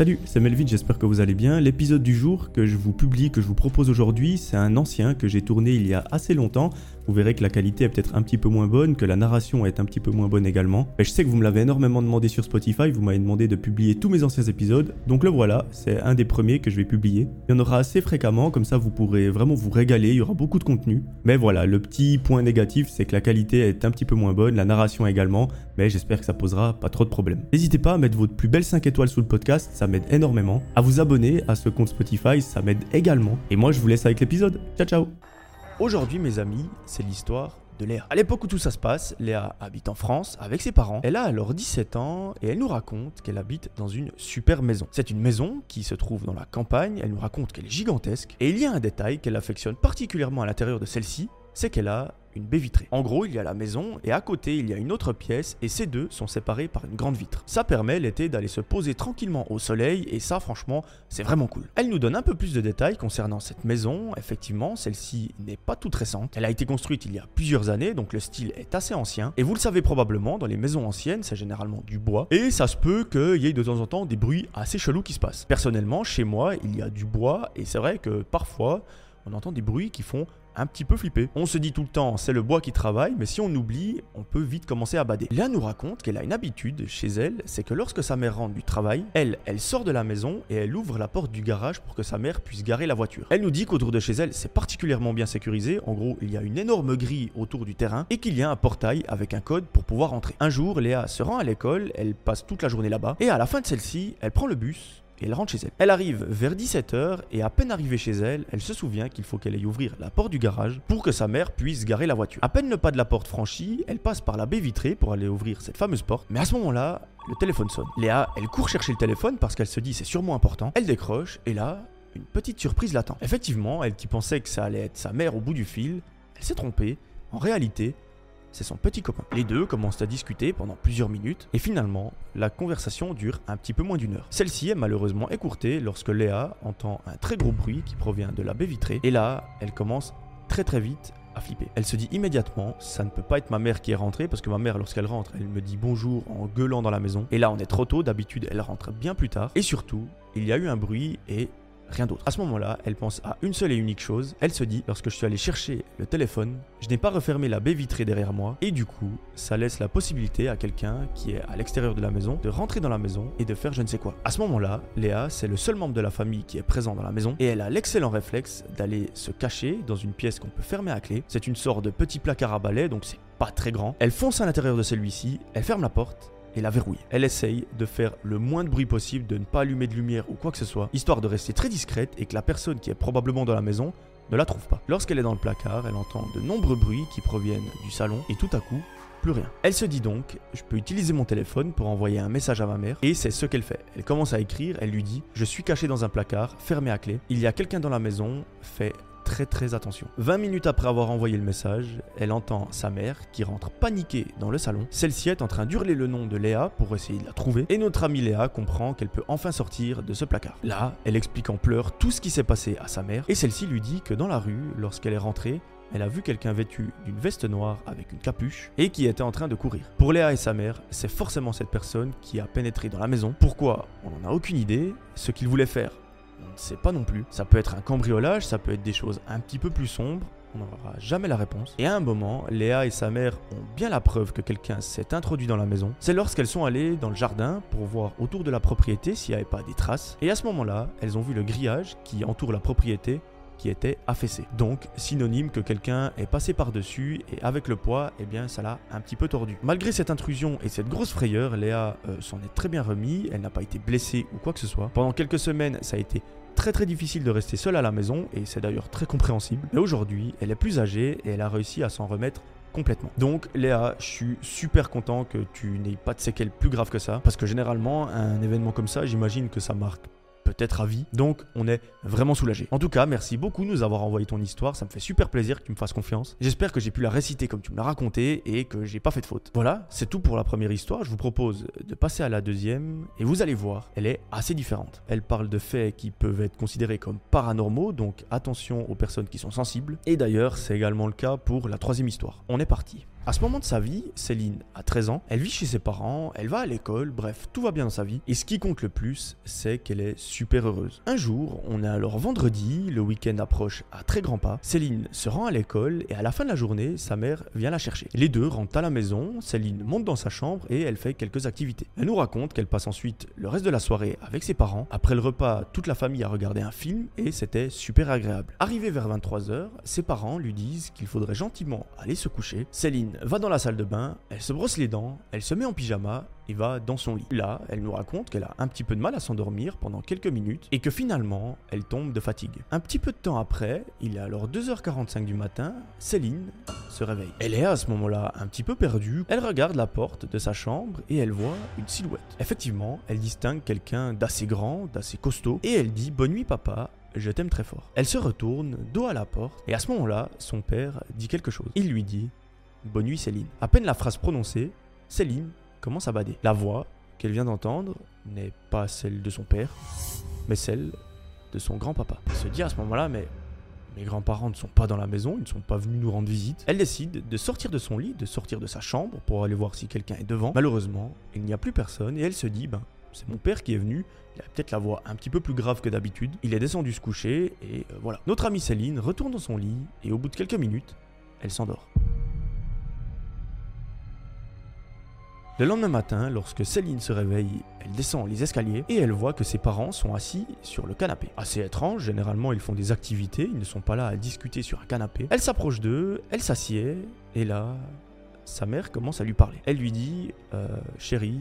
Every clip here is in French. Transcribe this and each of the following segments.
Salut, c'est Melvin, j'espère que vous allez bien. L'épisode du jour que je vous publie, que je vous propose aujourd'hui, c'est un ancien que j'ai tourné il y a assez longtemps. Vous verrez que la qualité est peut-être un petit peu moins bonne, que la narration est un petit peu moins bonne également. Mais je sais que vous me l'avez énormément demandé sur Spotify, vous m'avez demandé de publier tous mes anciens épisodes. Donc le voilà, c'est un des premiers que je vais publier. Il y en aura assez fréquemment, comme ça vous pourrez vraiment vous régaler, il y aura beaucoup de contenu. Mais voilà, le petit point négatif, c'est que la qualité est un petit peu moins bonne, la narration également, mais j'espère que ça posera pas trop de problèmes. N'hésitez pas à mettre votre plus belle 5 étoiles sous le podcast, ça m'aide énormément. À vous abonner à ce compte Spotify, ça m'aide également. Et moi, je vous laisse avec l'épisode. Ciao, ciao Aujourd'hui, mes amis, c'est l'histoire de Léa. À l'époque où tout ça se passe, Léa habite en France avec ses parents. Elle a alors 17 ans et elle nous raconte qu'elle habite dans une super maison. C'est une maison qui se trouve dans la campagne, elle nous raconte qu'elle est gigantesque et il y a un détail qu'elle affectionne particulièrement à l'intérieur de celle-ci, c'est qu'elle a une baie vitrée. En gros, il y a la maison et à côté, il y a une autre pièce et ces deux sont séparés par une grande vitre. Ça permet l'été d'aller se poser tranquillement au soleil et ça, franchement, c'est vraiment cool. Elle nous donne un peu plus de détails concernant cette maison. Effectivement, celle-ci n'est pas toute récente. Elle a été construite il y a plusieurs années, donc le style est assez ancien. Et vous le savez probablement, dans les maisons anciennes, c'est généralement du bois et ça se peut qu'il y ait de temps en temps des bruits assez chelous qui se passent. Personnellement, chez moi, il y a du bois et c'est vrai que parfois, on entend des bruits qui font un petit peu flippé. On se dit tout le temps, c'est le bois qui travaille, mais si on oublie, on peut vite commencer à bader. Léa nous raconte qu'elle a une habitude chez elle, c'est que lorsque sa mère rentre du travail, elle, elle sort de la maison et elle ouvre la porte du garage pour que sa mère puisse garer la voiture. Elle nous dit qu'autour de chez elle, c'est particulièrement bien sécurisé. En gros, il y a une énorme grille autour du terrain et qu'il y a un portail avec un code pour pouvoir entrer. Un jour, Léa se rend à l'école, elle passe toute la journée là-bas et à la fin de celle-ci, elle prend le bus elle rentre chez elle. Elle arrive vers 17h et à peine arrivée chez elle, elle se souvient qu'il faut qu'elle aille ouvrir la porte du garage pour que sa mère puisse garer la voiture. À peine le pas de la porte franchi, elle passe par la baie vitrée pour aller ouvrir cette fameuse porte. Mais à ce moment-là, le téléphone sonne. Léa, elle court chercher le téléphone parce qu'elle se dit c'est sûrement important. Elle décroche et là, une petite surprise l'attend. Effectivement, elle qui pensait que ça allait être sa mère au bout du fil, elle s'est trompée. En réalité, c'est son petit copain. Les deux commencent à discuter pendant plusieurs minutes et finalement, la conversation dure un petit peu moins d'une heure. Celle-ci est malheureusement écourtée lorsque Léa entend un très gros bruit qui provient de la baie vitrée et là, elle commence très très vite à flipper. Elle se dit immédiatement, ça ne peut pas être ma mère qui est rentrée parce que ma mère lorsqu'elle rentre, elle me dit bonjour en gueulant dans la maison. Et là, on est trop tôt, d'habitude, elle rentre bien plus tard. Et surtout, il y a eu un bruit et rien d'autre. À ce moment-là, elle pense à une seule et unique chose. Elle se dit, lorsque je suis allé chercher le téléphone, je n'ai pas refermé la baie vitrée derrière moi, et du coup, ça laisse la possibilité à quelqu'un qui est à l'extérieur de la maison de rentrer dans la maison et de faire je ne sais quoi. À ce moment-là, Léa, c'est le seul membre de la famille qui est présent dans la maison, et elle a l'excellent réflexe d'aller se cacher dans une pièce qu'on peut fermer à clé. C'est une sorte de petit placard à balai, donc c'est pas très grand. Elle fonce à l'intérieur de celui-ci, elle ferme la porte, et la verrouille. Elle essaye de faire le moins de bruit possible, de ne pas allumer de lumière ou quoi que ce soit, histoire de rester très discrète et que la personne qui est probablement dans la maison ne la trouve pas. Lorsqu'elle est dans le placard, elle entend de nombreux bruits qui proviennent du salon et tout à coup, plus rien. Elle se dit donc, je peux utiliser mon téléphone pour envoyer un message à ma mère, et c'est ce qu'elle fait. Elle commence à écrire, elle lui dit, je suis caché dans un placard, fermé à clé, il y a quelqu'un dans la maison, fais très attention. 20 minutes après avoir envoyé le message, elle entend sa mère qui rentre paniquée dans le salon. Celle-ci est en train d'hurler le nom de Léa pour essayer de la trouver, et notre amie Léa comprend qu'elle peut enfin sortir de ce placard. Là, elle explique en pleurs tout ce qui s'est passé à sa mère, et celle-ci lui dit que dans la rue, lorsqu'elle est rentrée, elle a vu quelqu'un vêtu d'une veste noire avec une capuche et qui était en train de courir. Pour Léa et sa mère, c'est forcément cette personne qui a pénétré dans la maison. Pourquoi? On n'en a aucune idée. Ce qu'il voulait faire, sait pas non plus. Ça peut être un cambriolage, ça peut être des choses un petit peu plus sombres. On n'aura jamais la réponse. Et à un moment, Léa et sa mère ont bien la preuve que quelqu'un s'est introduit dans la maison. C'est lorsqu'elles sont allées dans le jardin pour voir autour de la propriété s'il n'y avait pas des traces. Et à ce moment-là, elles ont vu le grillage qui entoure la propriété était affaissé. Donc synonyme que quelqu'un est passé par-dessus et avec le poids, eh bien ça l'a un petit peu tordu. Malgré cette intrusion et cette grosse frayeur, Léa euh, s'en est très bien remis, elle n'a pas été blessée ou quoi que ce soit. Pendant quelques semaines, ça a été très très difficile de rester seule à la maison et c'est d'ailleurs très compréhensible. Mais aujourd'hui, elle est plus âgée et elle a réussi à s'en remettre complètement. Donc Léa, je suis super content que tu n'aies pas de séquelles plus graves que ça parce que généralement un événement comme ça, j'imagine que ça marque peut-être à vie. Donc on est vraiment soulagé. En tout cas, merci beaucoup de nous avoir envoyé ton histoire. Ça me fait super plaisir que tu me fasses confiance. J'espère que j'ai pu la réciter comme tu me l'as raconté et que j'ai pas fait de faute. Voilà, c'est tout pour la première histoire. Je vous propose de passer à la deuxième et vous allez voir, elle est assez différente. Elle parle de faits qui peuvent être considérés comme paranormaux, donc attention aux personnes qui sont sensibles. Et d'ailleurs, c'est également le cas pour la troisième histoire. On est parti. À ce moment de sa vie, Céline a 13 ans, elle vit chez ses parents, elle va à l'école, bref, tout va bien dans sa vie. Et ce qui compte le plus, c'est qu'elle est super heureuse. Un jour, on est alors vendredi, le week-end approche à très grands pas. Céline se rend à l'école et à la fin de la journée, sa mère vient la chercher. Les deux rentrent à la maison, Céline monte dans sa chambre et elle fait quelques activités. Elle nous raconte qu'elle passe ensuite le reste de la soirée avec ses parents. Après le repas, toute la famille a regardé un film et c'était super agréable. Arrivé vers 23h, ses parents lui disent qu'il faudrait gentiment aller se coucher. Céline va dans la salle de bain, elle se brosse les dents, elle se met en pyjama et va dans son lit. Là, elle nous raconte qu'elle a un petit peu de mal à s'endormir pendant quelques minutes et que finalement, elle tombe de fatigue. Un petit peu de temps après, il est alors 2h45 du matin, Céline se réveille. Elle est à ce moment-là un petit peu perdue, elle regarde la porte de sa chambre et elle voit une silhouette. Effectivement, elle distingue quelqu'un d'assez grand, d'assez costaud et elle dit bonne nuit papa je t'aime très fort. Elle se retourne, dos à la porte, et à ce moment-là, son père dit quelque chose. Il lui dit Bonne nuit Céline. À peine la phrase prononcée, Céline commence à bader. La voix qu'elle vient d'entendre n'est pas celle de son père, mais celle de son grand-papa. Elle se dit à ce moment-là, mais mes grands-parents ne sont pas dans la maison, ils ne sont pas venus nous rendre visite. Elle décide de sortir de son lit, de sortir de sa chambre pour aller voir si quelqu'un est devant. Malheureusement, il n'y a plus personne et elle se dit, ben, c'est mon père qui est venu, il a peut-être la voix un petit peu plus grave que d'habitude. Il est descendu se coucher et euh, voilà. Notre amie Céline retourne dans son lit et au bout de quelques minutes, elle s'endort. Le lendemain matin, lorsque Céline se réveille, elle descend les escaliers et elle voit que ses parents sont assis sur le canapé. Assez étrange, généralement ils font des activités, ils ne sont pas là à discuter sur un canapé. Elle s'approche d'eux, elle s'assied et là, sa mère commence à lui parler. Elle lui dit euh, Chérie,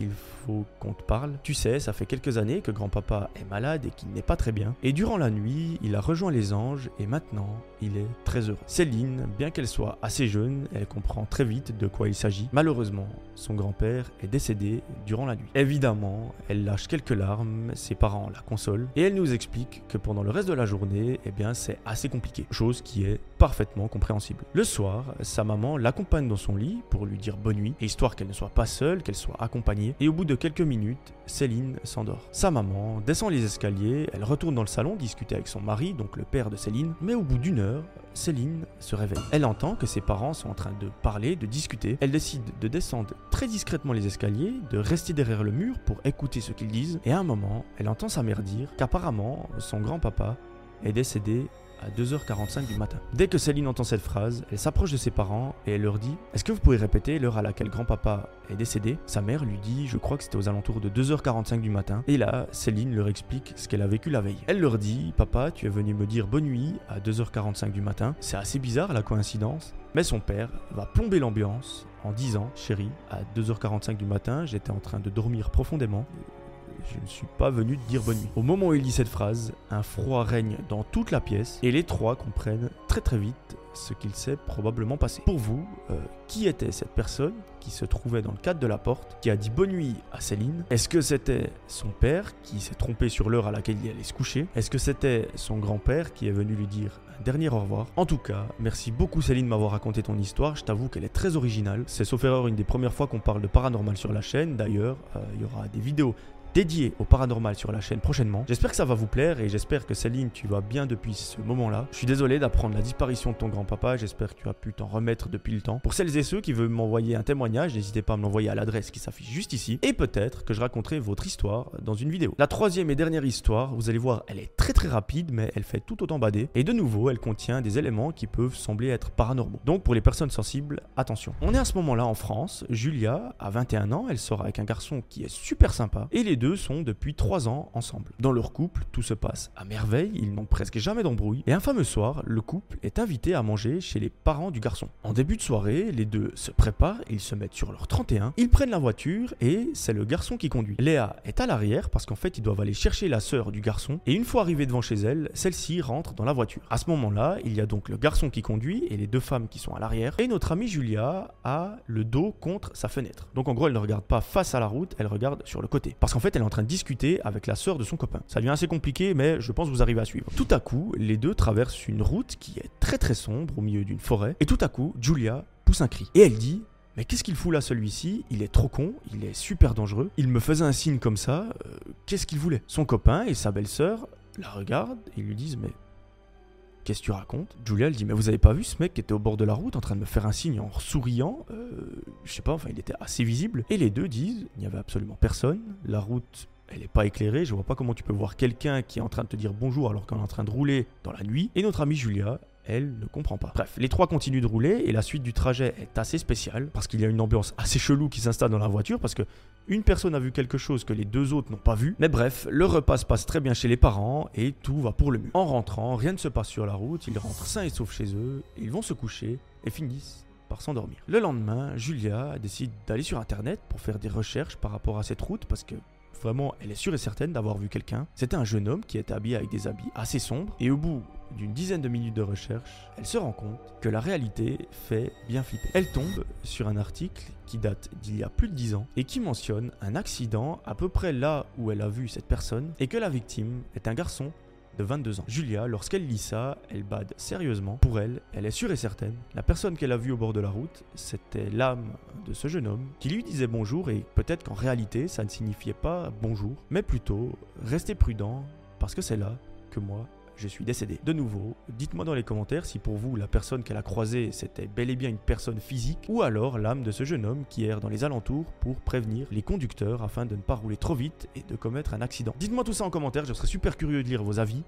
il faut qu'on te parle. Tu sais, ça fait quelques années que grand-papa est malade et qu'il n'est pas très bien. Et durant la nuit, il a rejoint les anges et maintenant, il est très heureux. Céline, bien qu'elle soit assez jeune, elle comprend très vite de quoi il s'agit. Malheureusement, son grand-père est décédé durant la nuit. Évidemment, elle lâche quelques larmes, ses parents la consolent et elle nous explique que pendant le reste de la journée, eh bien, c'est assez compliqué. Chose qui est parfaitement compréhensible. Le soir, sa maman l'accompagne dans son lit pour lui dire bonne nuit, histoire qu'elle ne soit pas seule, qu'elle soit accompagnée. Et au bout de quelques minutes, Céline s'endort. Sa maman descend les escaliers, elle retourne dans le salon discuter avec son mari, donc le père de Céline, mais au bout d'une heure, Céline se réveille. Elle entend que ses parents sont en train de parler, de discuter. Elle décide de descendre très discrètement les escaliers, de rester derrière le mur pour écouter ce qu'ils disent, et à un moment, elle entend sa mère dire qu'apparemment son grand-papa est décédé à 2h45 du matin. Dès que Céline entend cette phrase, elle s'approche de ses parents et elle leur dit Est-ce que vous pouvez répéter l'heure à laquelle grand-papa est décédé? Sa mère lui dit Je crois que c'était aux alentours de 2h45 du matin. Et là, Céline leur explique ce qu'elle a vécu la veille. Elle leur dit Papa, tu es venu me dire bonne nuit à 2h45 du matin. C'est assez bizarre la coïncidence. Mais son père va plomber l'ambiance en disant Chérie, à 2h45 du matin, j'étais en train de dormir profondément je ne suis pas venu te dire bonne nuit. Au moment où il dit cette phrase, un froid règne dans toute la pièce et les trois comprennent très très vite ce qu'il s'est probablement passé. Pour vous, euh, qui était cette personne qui se trouvait dans le cadre de la porte, qui a dit bonne nuit à Céline? Est-ce que c'était son père qui s'est trompé sur l'heure à laquelle il allait se coucher? Est-ce que c'était son grand-père qui est venu lui dire un dernier au revoir? En tout cas, merci beaucoup Céline de m'avoir raconté ton histoire, je t'avoue qu'elle est très originale. C'est sauf erreur une des premières fois qu'on parle de paranormal sur la chaîne, d'ailleurs, euh, il y aura des vidéos dédié au paranormal sur la chaîne prochainement. J'espère que ça va vous plaire et j'espère que Céline, tu vas bien depuis ce moment-là. Je suis désolé d'apprendre la disparition de ton grand-papa, j'espère que tu as pu t'en remettre depuis le temps. Pour celles et ceux qui veulent m'envoyer un témoignage, n'hésitez pas à me l'envoyer à l'adresse qui s'affiche juste ici et peut-être que je raconterai votre histoire dans une vidéo. La troisième et dernière histoire, vous allez voir, elle est très très rapide mais elle fait tout autant bader et de nouveau, elle contient des éléments qui peuvent sembler être paranormaux. Donc pour les personnes sensibles, attention. On est à ce moment-là en France, Julia a 21 ans, elle sort avec un garçon qui est super sympa et les deux sont depuis 3 ans ensemble. Dans leur couple, tout se passe à merveille, ils n'ont presque jamais d'embrouille, et un fameux soir, le couple est invité à manger chez les parents du garçon. En début de soirée, les deux se préparent, ils se mettent sur leur 31, ils prennent la voiture et c'est le garçon qui conduit. Léa est à l'arrière parce qu'en fait ils doivent aller chercher la sœur du garçon, et une fois arrivée devant chez elle, celle-ci rentre dans la voiture. À ce moment-là, il y a donc le garçon qui conduit et les deux femmes qui sont à l'arrière, et notre amie Julia a le dos contre sa fenêtre. Donc en gros, elle ne regarde pas face à la route, elle regarde sur le côté. Parce qu'en elle est en train de discuter avec la sœur de son copain. Ça devient assez compliqué, mais je pense que vous arrivez à suivre. Tout à coup, les deux traversent une route qui est très très sombre au milieu d'une forêt, et tout à coup, Julia pousse un cri. Et elle dit mais qu'est-ce qu'il fout là celui-ci? Il est trop con, il est super dangereux. Il me faisait un signe comme ça. Euh, qu'est-ce qu'il voulait? Son copain et sa belle-sœur la regardent et lui disent mais qu'est-ce que tu racontes Julia, elle dit Mais vous avez pas vu ce mec qui était au bord de la route en train de me faire un signe en souriant euh, Je sais pas, enfin, il était assez visible. Et les deux disent Il n'y avait absolument personne. La route elle n'est pas éclairée, je vois pas comment tu peux voir quelqu'un qui est en train de te dire bonjour alors qu'on est en train de rouler dans la nuit. Et notre amie Julia, elle ne comprend pas. Bref, les trois continuent de rouler et la suite du trajet est assez spéciale parce qu'il y a une ambiance assez chelou qui s'installe dans la voiture parce que une personne a vu quelque chose que les deux autres n'ont pas vu. Mais bref, le repas se passe très bien chez les parents et tout va pour le mieux. En rentrant, rien ne se passe sur la route, ils rentrent sains et saufs chez eux, ils vont se coucher et finissent par s'endormir. Le lendemain, Julia décide d'aller sur internet pour faire des recherches par rapport à cette route parce que Vraiment, elle est sûre et certaine d'avoir vu quelqu'un. C'était un jeune homme qui était habillé avec des habits assez sombres. Et au bout d'une dizaine de minutes de recherche, elle se rend compte que la réalité fait bien flipper. Elle tombe sur un article qui date d'il y a plus de 10 ans et qui mentionne un accident à peu près là où elle a vu cette personne et que la victime est un garçon de 22 ans. Julia, lorsqu'elle lit ça, elle bade sérieusement. Pour elle, elle est sûre et certaine. La personne qu'elle a vue au bord de la route, c'était l'âme de ce jeune homme qui lui disait bonjour et peut-être qu'en réalité, ça ne signifiait pas bonjour, mais plutôt restez prudent parce que c'est là que moi je suis décédé. De nouveau, dites-moi dans les commentaires si pour vous la personne qu'elle a croisée c'était bel et bien une personne physique ou alors l'âme de ce jeune homme qui erre dans les alentours pour prévenir les conducteurs afin de ne pas rouler trop vite et de commettre un accident. Dites-moi tout ça en commentaire, je serais super curieux de lire vos avis.